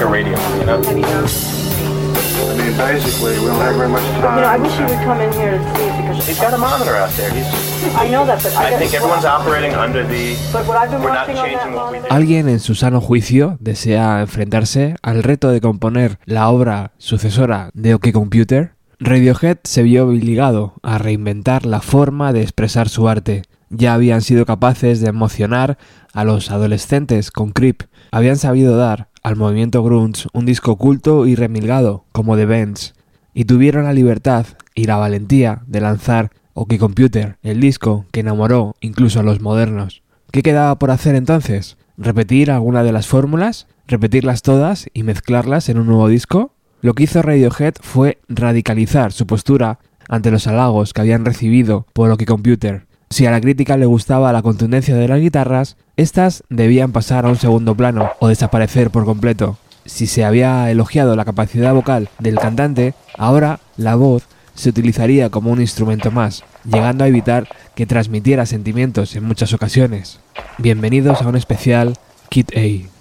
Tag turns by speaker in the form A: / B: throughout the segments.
A: like a radio, you know?
B: I mean, basically, we don't have very much time.
C: You know, I wish you would come in here and see because
A: He's got a monitor out there. He's.
C: I know that, but I,
A: I think everyone's operating under the.
C: But what I've been
A: We're not changing what we
C: monitor.
D: Alguien en su sano juicio desea enfrentarse al reto de componer la obra sucesora de OK Computer. Radiohead se vio obligado a reinventar la forma de expresar su arte. Ya habían sido capaces de emocionar a los adolescentes con Creep. Habían sabido dar al movimiento grunge un disco oculto y remilgado como The Bends. Y tuvieron la libertad y la valentía de lanzar OK Computer, el disco que enamoró incluso a los modernos. ¿Qué quedaba por hacer entonces? ¿Repetir alguna de las fórmulas? ¿Repetirlas todas y mezclarlas en un nuevo disco? Lo que hizo Radiohead fue radicalizar su postura ante los halagos que habían recibido por OK Computer. Si a la crítica le gustaba la contundencia de las guitarras, estas debían pasar a un segundo plano o desaparecer por completo. Si se había elogiado la capacidad vocal del cantante, ahora la voz se utilizaría como un instrumento más, llegando a evitar que transmitiera sentimientos en muchas ocasiones. Bienvenidos a un especial Kit A.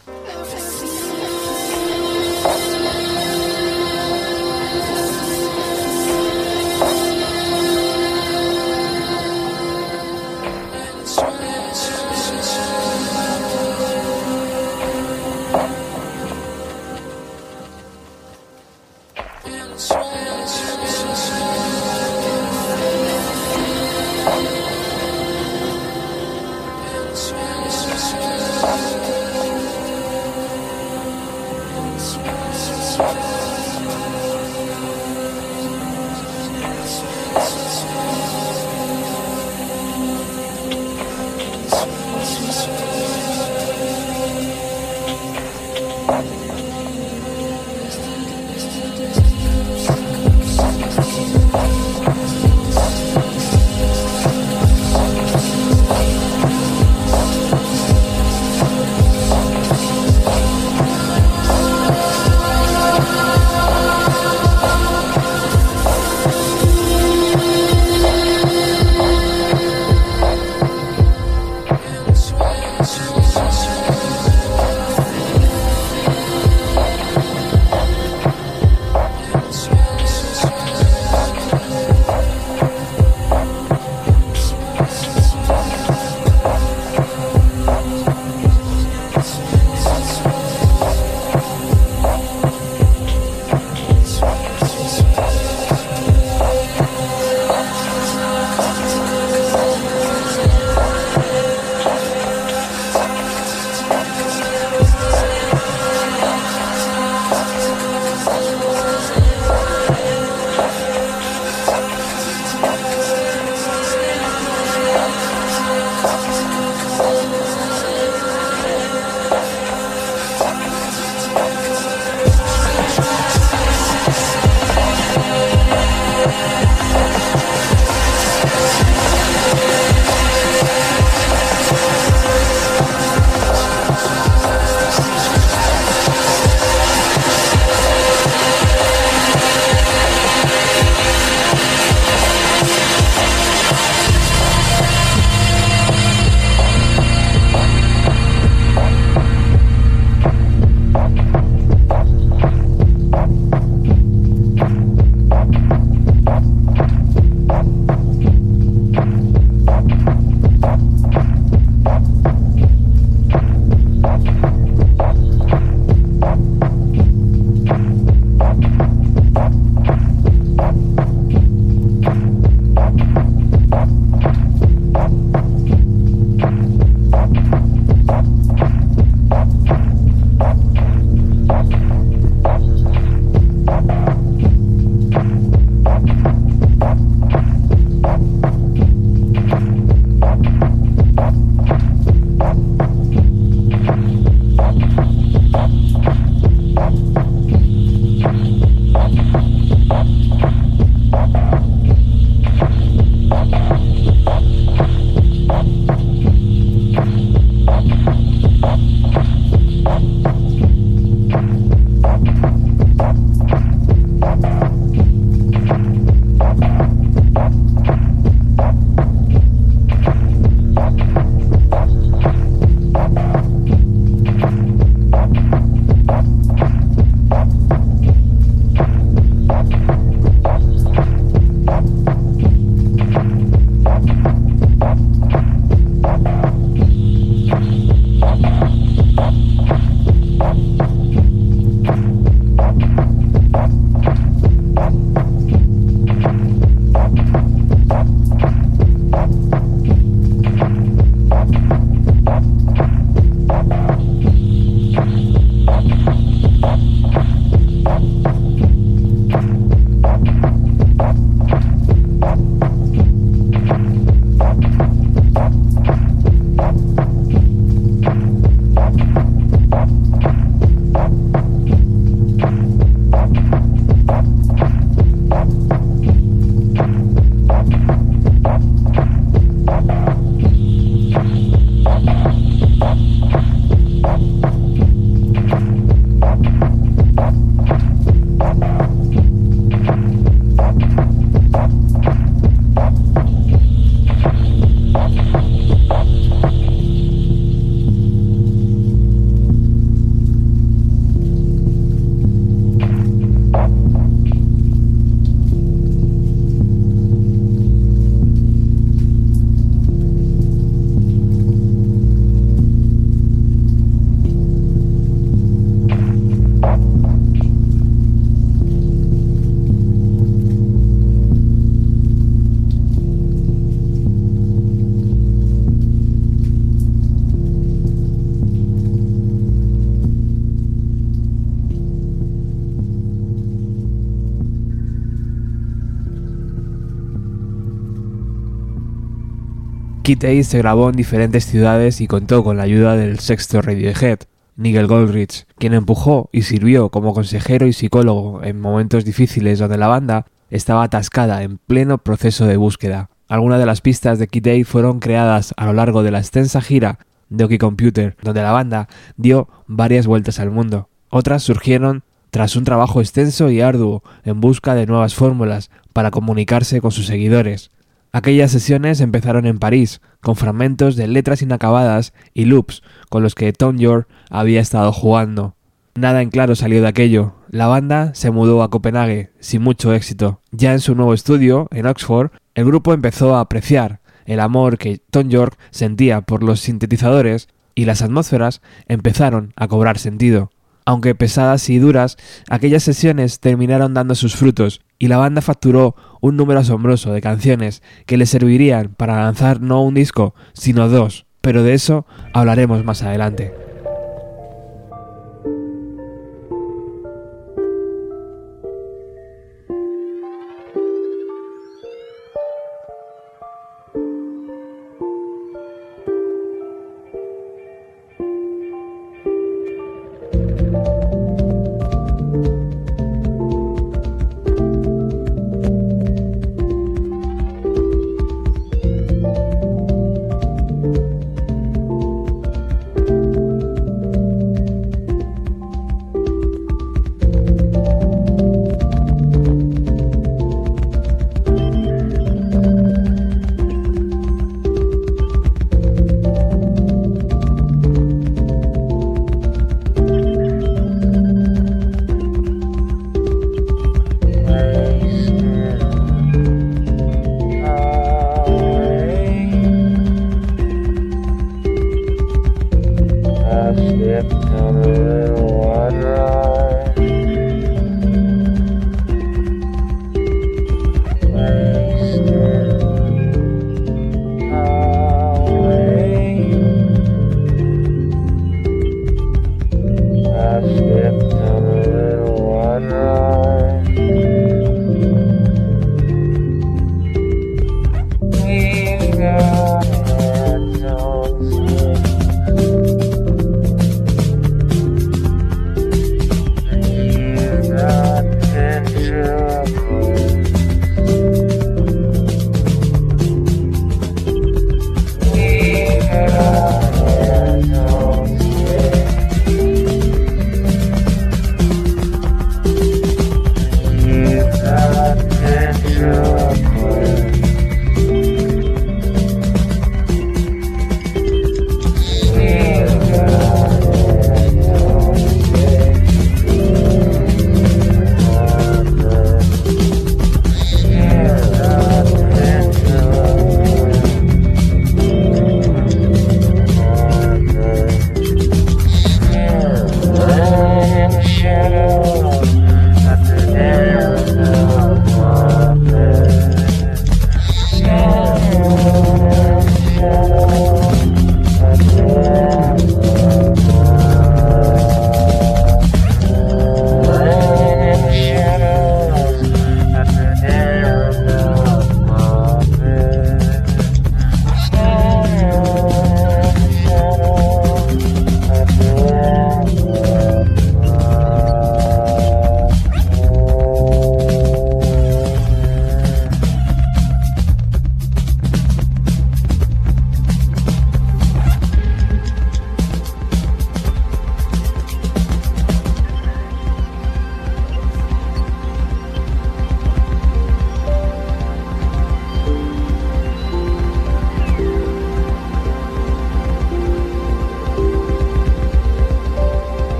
D: Kid A se grabó en diferentes ciudades y contó con la ayuda del sexto Radiohead, Nigel Goldrich, quien empujó y sirvió como consejero y psicólogo en momentos difíciles donde la banda estaba atascada en pleno proceso de búsqueda. Algunas de las pistas de Kid A fueron creadas a lo largo de la extensa gira de OK Computer, donde la banda dio varias vueltas al mundo. Otras surgieron tras un trabajo extenso y arduo en busca de nuevas fórmulas para comunicarse con sus seguidores. Aquellas sesiones empezaron en París, con fragmentos de letras inacabadas y loops con los que Tom York había estado jugando. Nada en claro salió de aquello. La banda se mudó a Copenhague, sin mucho éxito. Ya en su nuevo estudio, en Oxford, el grupo empezó a apreciar el amor que Tom York sentía por los sintetizadores y las atmósferas empezaron a cobrar sentido. Aunque pesadas y duras, aquellas sesiones terminaron dando sus frutos y la banda facturó un número asombroso de canciones que le servirían para lanzar no un disco, sino dos, pero de eso hablaremos más adelante.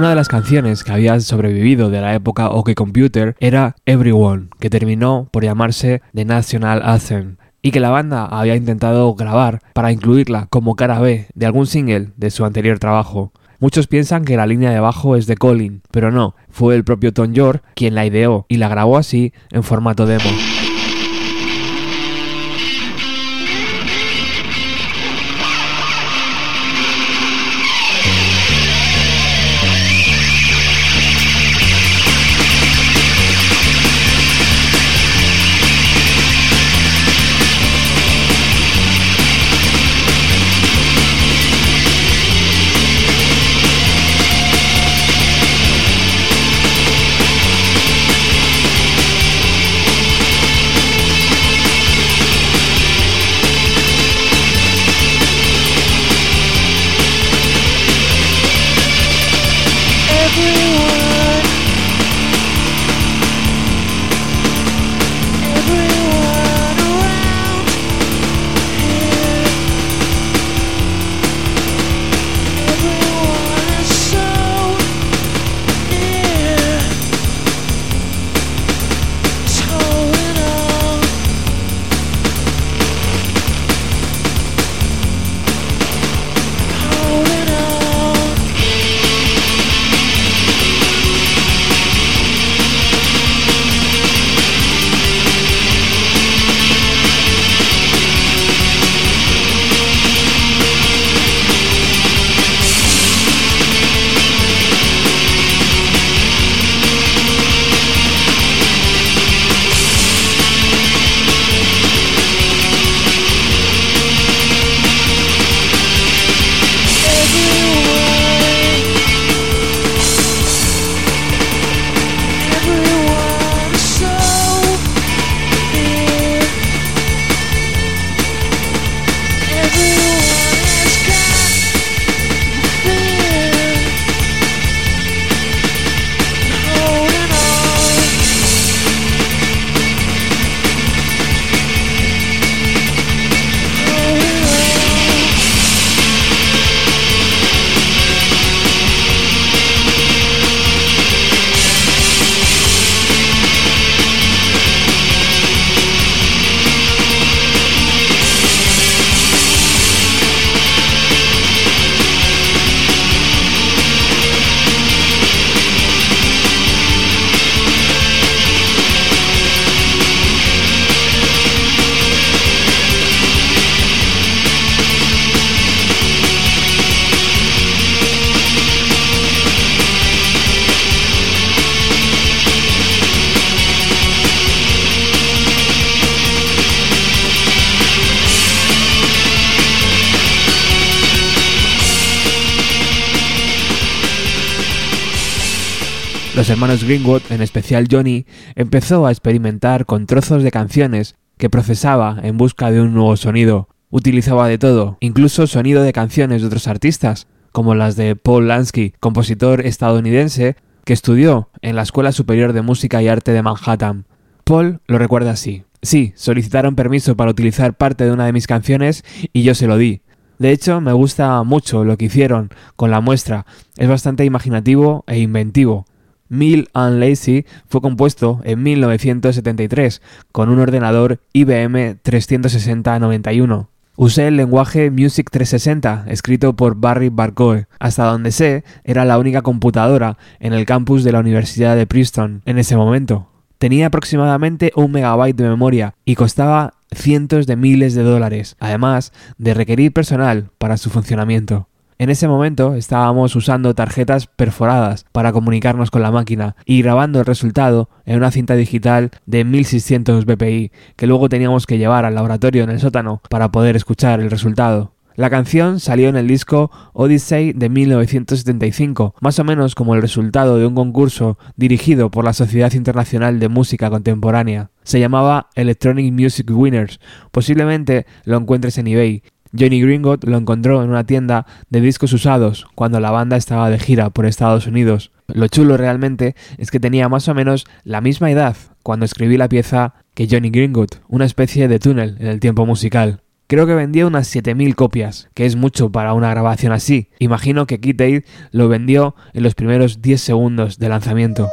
D: Una de las canciones que había sobrevivido de la época OK Computer era Everyone, que terminó por llamarse The National Anthem, y que la banda había intentado grabar para incluirla como cara B de algún single de su anterior trabajo. Muchos piensan que la línea de bajo es de Colin, pero no, fue el propio Tom York quien la ideó y la grabó así en formato demo. Los hermanos Greenwood, en especial Johnny, empezó a experimentar con trozos de canciones que procesaba en busca de un nuevo sonido. Utilizaba de todo, incluso sonido de canciones de otros artistas, como las de Paul Lansky, compositor estadounidense que estudió en la Escuela Superior de Música y Arte de Manhattan. Paul lo recuerda así. Sí, solicitaron permiso para utilizar parte de una de mis canciones y yo se lo di. De hecho, me gusta mucho lo que hicieron con la muestra. Es bastante imaginativo e inventivo. Mill and Lazy fue compuesto en 1973 con un ordenador IBM 36091. Usé el lenguaje Music 360, escrito por Barry Barcoe. Hasta donde sé, era la única computadora en el campus de la Universidad de Princeton en ese momento. Tenía aproximadamente un megabyte de memoria y costaba cientos de miles de dólares, además de requerir personal para su funcionamiento. En ese momento estábamos usando tarjetas perforadas para comunicarnos con la máquina y grabando el resultado en una cinta digital de 1600 bpi que luego teníamos que llevar al laboratorio en el sótano para poder escuchar el resultado. La canción salió en el disco Odyssey de 1975, más o menos como el resultado de un concurso dirigido por la Sociedad Internacional de Música Contemporánea. Se llamaba Electronic Music Winners. Posiblemente lo encuentres en eBay Johnny Gringot lo encontró en una tienda de discos usados cuando la banda estaba de gira por Estados Unidos. Lo chulo realmente es que tenía más o menos la misma edad cuando escribí la pieza que Johnny Gringot, una especie de túnel en el tiempo musical.
E: Creo que vendió unas 7000 copias, que es mucho para una grabación así. Imagino que Kid Aid lo vendió en los primeros 10 segundos de lanzamiento.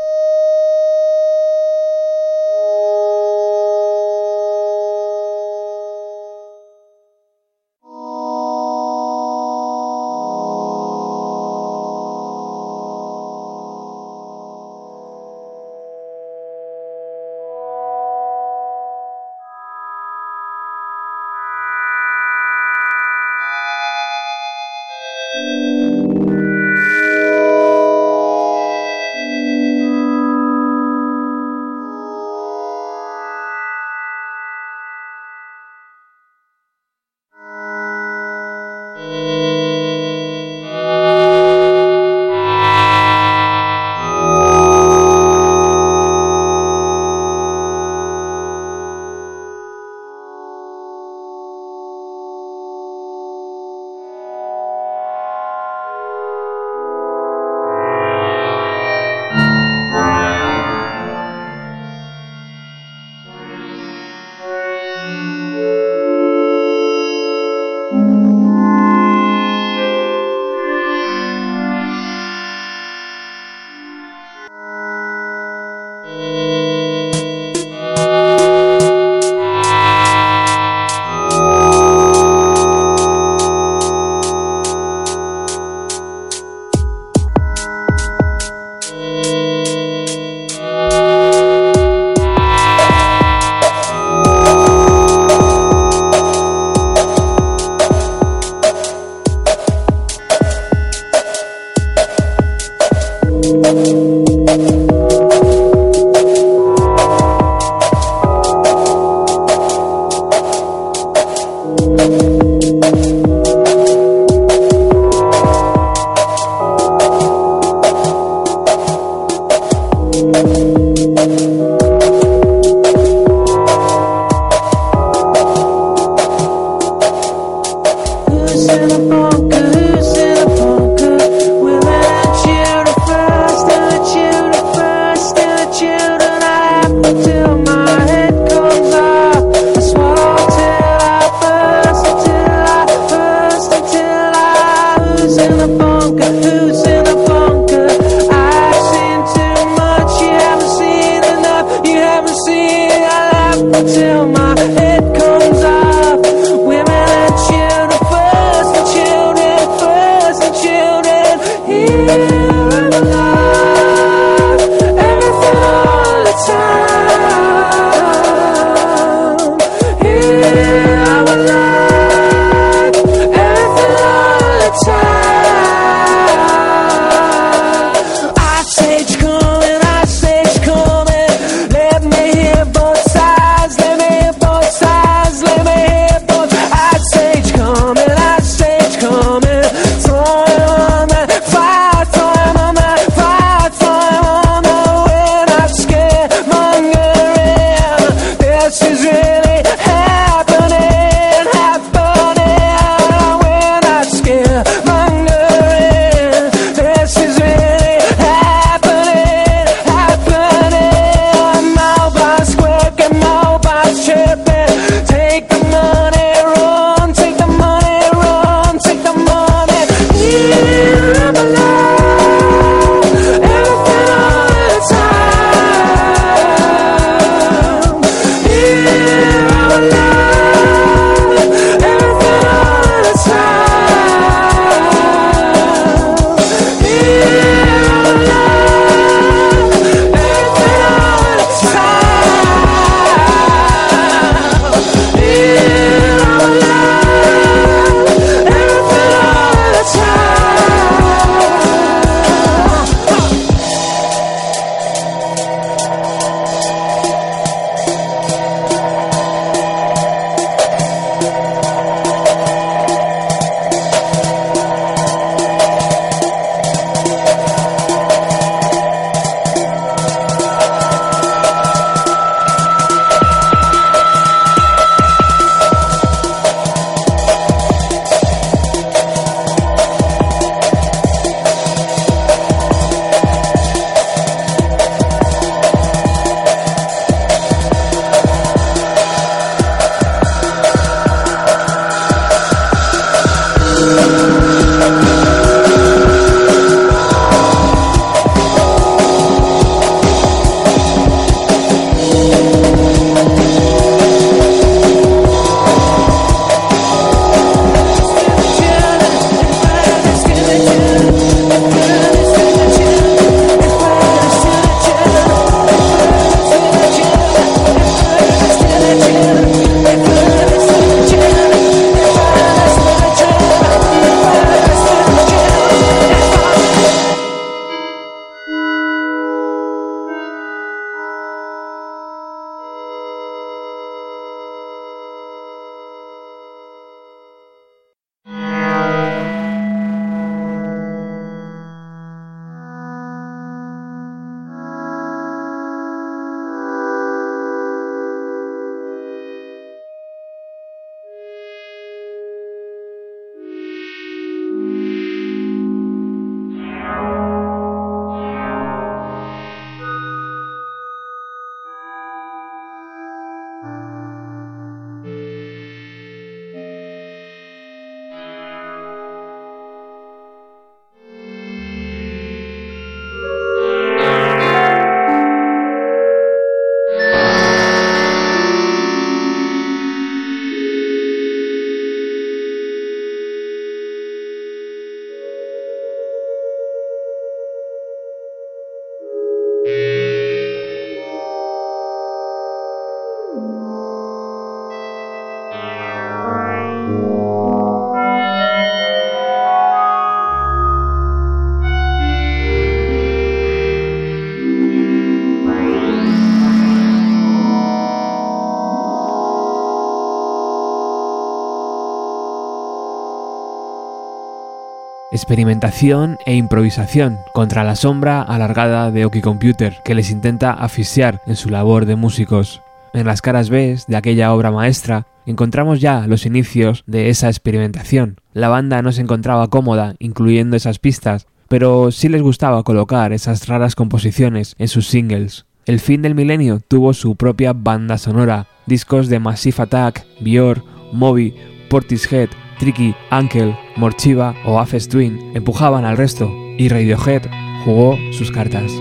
D: Experimentación e improvisación contra la sombra alargada de Oki Computer que les intenta asfixiar en su labor de músicos. En las caras B de aquella obra maestra encontramos ya los inicios de esa experimentación. La banda no se encontraba cómoda incluyendo esas pistas, pero sí les gustaba colocar esas raras composiciones en sus singles. El fin del milenio tuvo su propia banda sonora, discos de Massive Attack, Bior, Moby, Portishead, Tricky, Uncle, Morchiva o Aphex Twin empujaban al resto y Radiohead jugó sus cartas.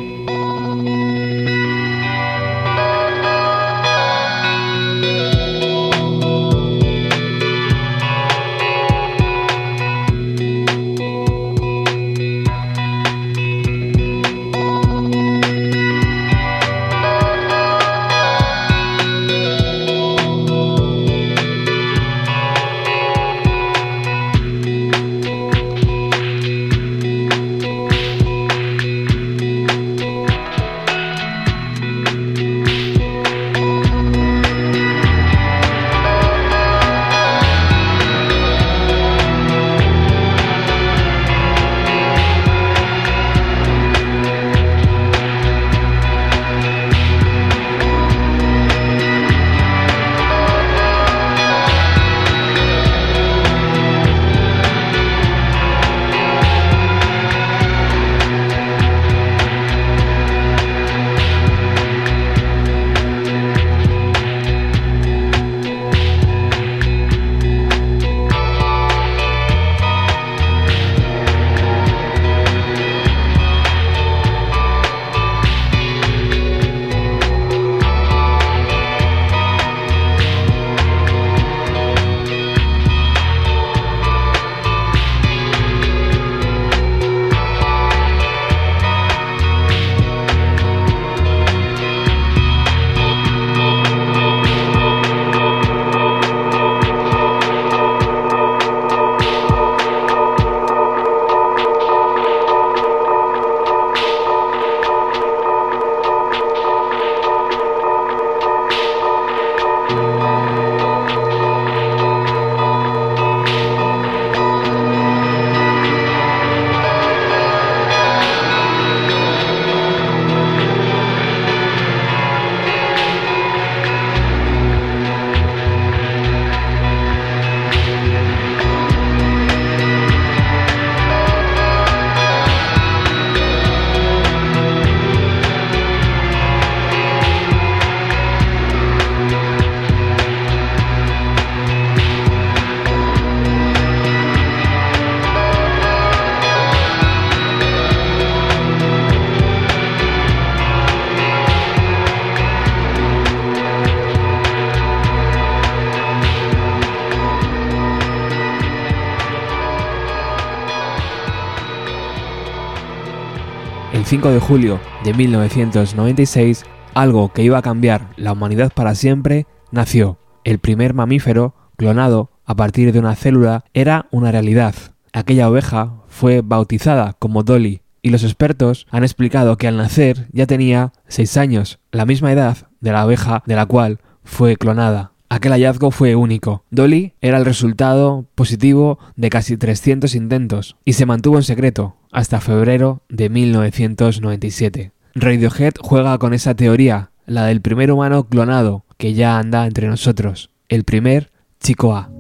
D: 5 de julio de 1996, algo que iba a cambiar la humanidad para siempre, nació. El primer mamífero clonado a partir de una célula era una realidad. Aquella oveja fue bautizada como Dolly y los expertos han explicado que al nacer ya tenía 6 años, la misma edad de la oveja de la cual fue clonada. Aquel hallazgo fue único. Dolly era el resultado positivo de casi 300 intentos y se mantuvo en secreto hasta febrero de 1997. Radiohead juega con esa teoría, la del primer humano clonado que ya anda entre nosotros, el primer chico A.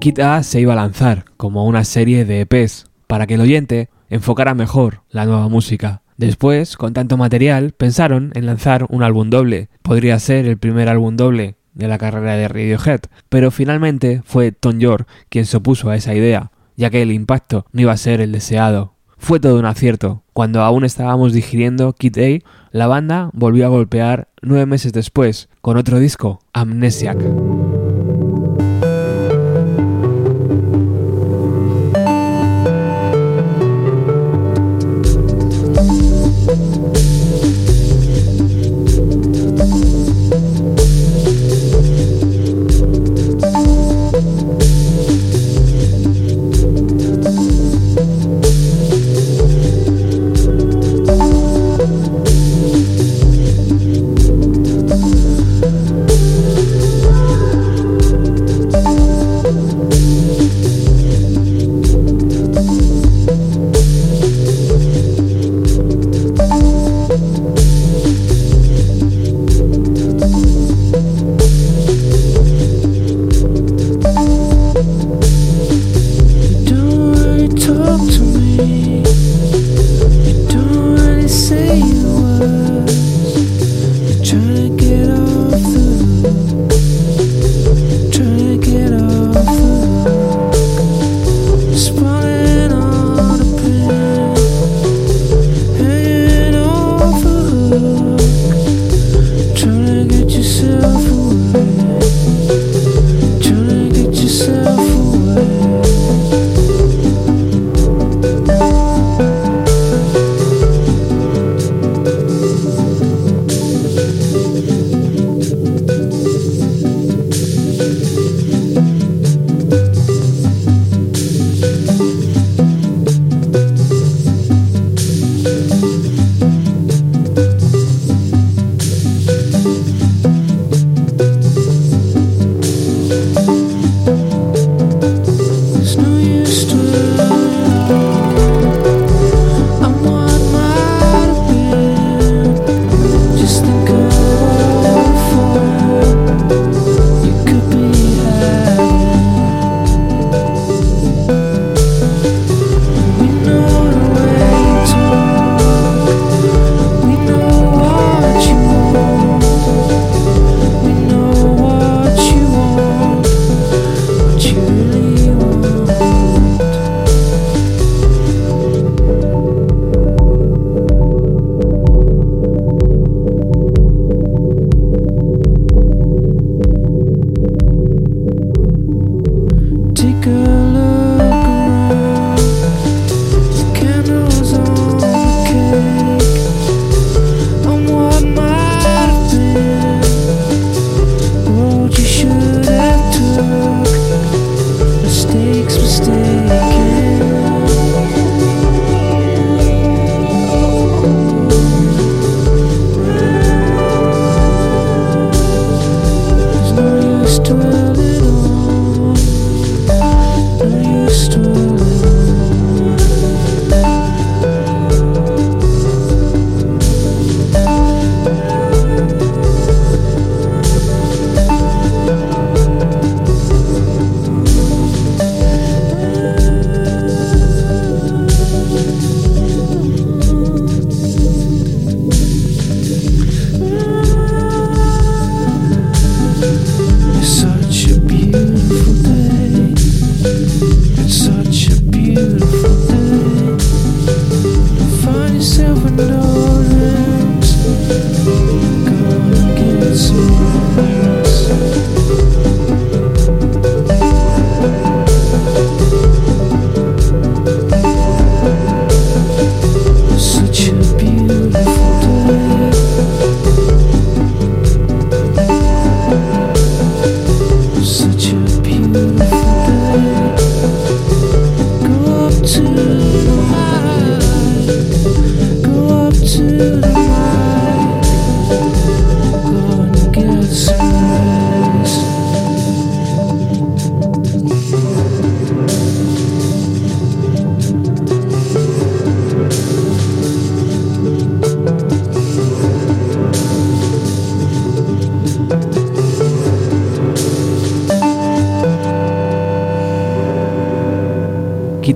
E: Kit A se iba a lanzar como una serie de EPs para que el oyente enfocara mejor la nueva música. Después, con tanto material, pensaron en lanzar un álbum doble. Podría ser el primer álbum doble de la carrera de Radiohead, pero finalmente fue Tom York quien se opuso a esa idea, ya que el impacto no iba a ser el deseado. Fue todo un acierto. Cuando aún estábamos digiriendo Kid A, la banda volvió a golpear nueve meses después con otro disco, Amnesiac.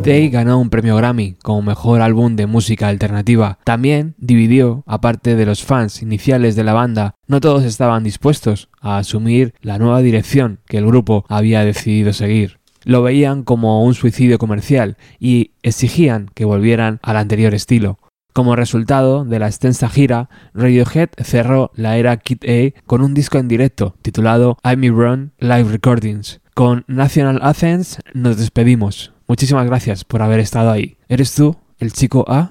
F: A
D: ganó un premio Grammy como mejor álbum de música alternativa. También dividió, aparte de los fans iniciales de la banda, no todos estaban dispuestos a asumir la nueva dirección que el grupo había decidido seguir. Lo veían como un suicidio comercial y exigían que volvieran al anterior estilo. Como resultado de la extensa gira, Radiohead cerró la era Kid A con un disco en directo titulado I'm Run Live Recordings. Con National Athens nos despedimos. Muchísimas gracias por haber estado ahí. ¿Eres tú, el chico A?